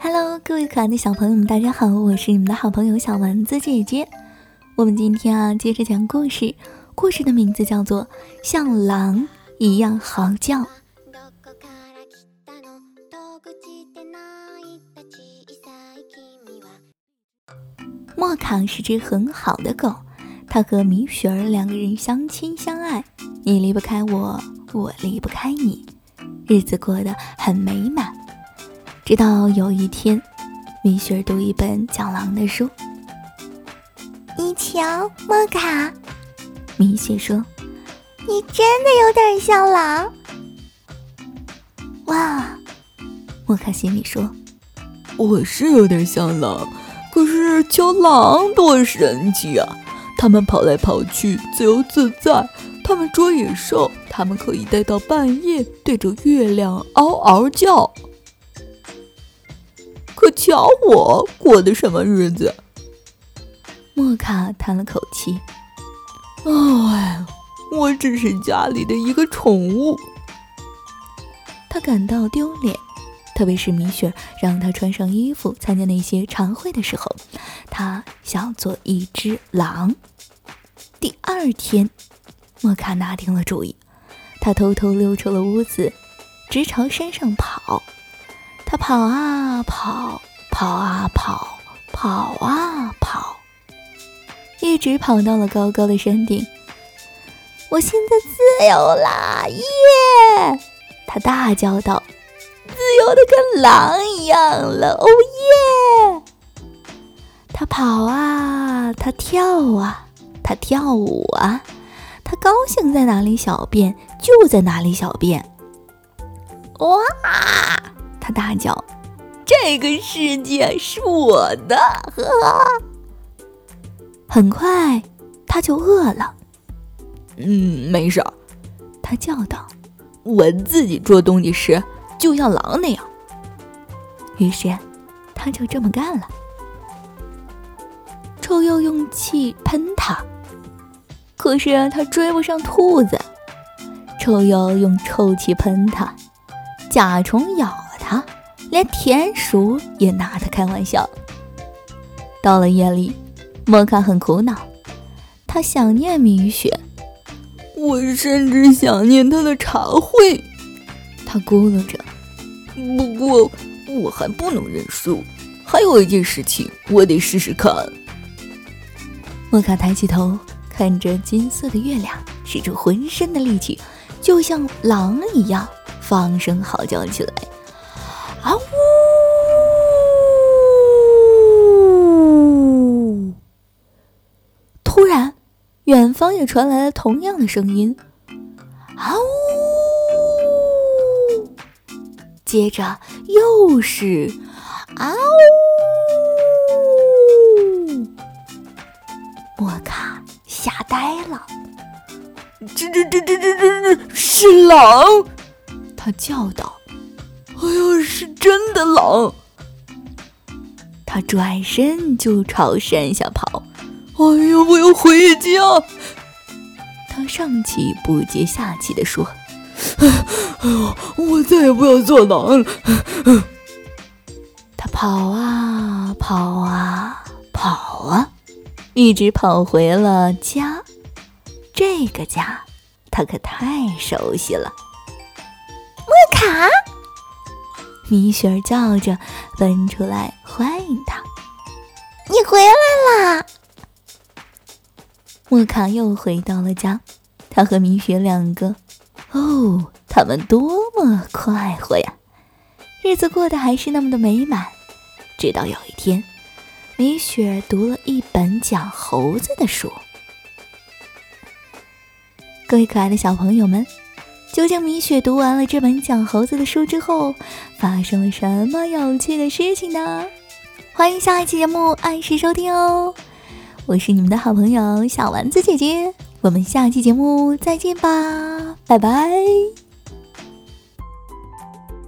Hello，各位可爱的小朋友们，大家好，我是你们的好朋友小丸子姐姐。我们今天啊，接着讲故事，故事的名字叫做《像狼一样嚎叫》。莫卡是只很好的狗，他和米雪儿两个人相亲相爱，你离不开我，我离不开你，日子过得很美满。直到有一天，米雪儿读一本讲狼的书。你瞧，莫卡，米雪说：“你真的有点像狼。”哇，莫卡心里说：“我是有点像狼，可是瞧狼多神奇啊！它们跑来跑去，自由自在；它们捉野兽，它们可以待到半夜，对着月亮嗷嗷叫。”可瞧我过的什么日子？莫卡叹了口气：“哎，我只是家里的一个宠物。”他感到丢脸，特别是米雪让他穿上衣服参加那些茶会的时候，他想做一只狼。第二天，莫卡拿定了主意，他偷偷溜出了屋子，直朝山上跑。他跑啊跑，跑啊跑，跑啊跑，一直跑到了高高的山顶。我现在自由啦！耶！他大叫道：“由的跟狼一样了！哦耶！”他跑啊，他跳啊，他跳舞啊，他高兴在哪里小便就在哪里小便。哇！他大叫：“这个世界是我的！”呵呵。很快，他就饿了。嗯，没事儿，他叫道：“我自己捉东西时，就像狼那样。”于是，他就这么干了。臭鼬用气喷他，可是他追不上兔子。臭鼬用臭气喷他，甲虫咬。他连田鼠也拿他开玩笑。到了夜里，莫卡很苦恼，他想念米雪，我甚至想念他的茶会。他咕噜着。不过我还不能认输，还有一件事情我得试试看。莫卡抬起头，看着金色的月亮，使出浑身的力气，就像狼一样放声嚎叫起来。啊呜！突然，远方也传来了同样的声音。啊呜！接着又是啊呜！莫卡吓呆了。这这这这这这这是狼！他叫道。哎呀，是真的狼！他转身就朝山下跑。哎呀，我要回家！他上气不接下气地说：“，我再也不要做狼了！” 他跑啊跑啊跑啊，一直跑回了家。这个家，他可太熟悉了。莫卡。米雪儿叫着，奔出来欢迎他。你回来啦！莫卡又回到了家，他和米雪两个，哦，他们多么快活呀！日子过得还是那么的美满。直到有一天，米雪读了一本讲猴子的书。各位可爱的小朋友们。究竟米雪读完了这本讲猴子的书之后，发生了什么有趣的事情呢？欢迎下一期节目按时收听哦！我是你们的好朋友小丸子姐姐，我们下期节目再见吧，拜拜。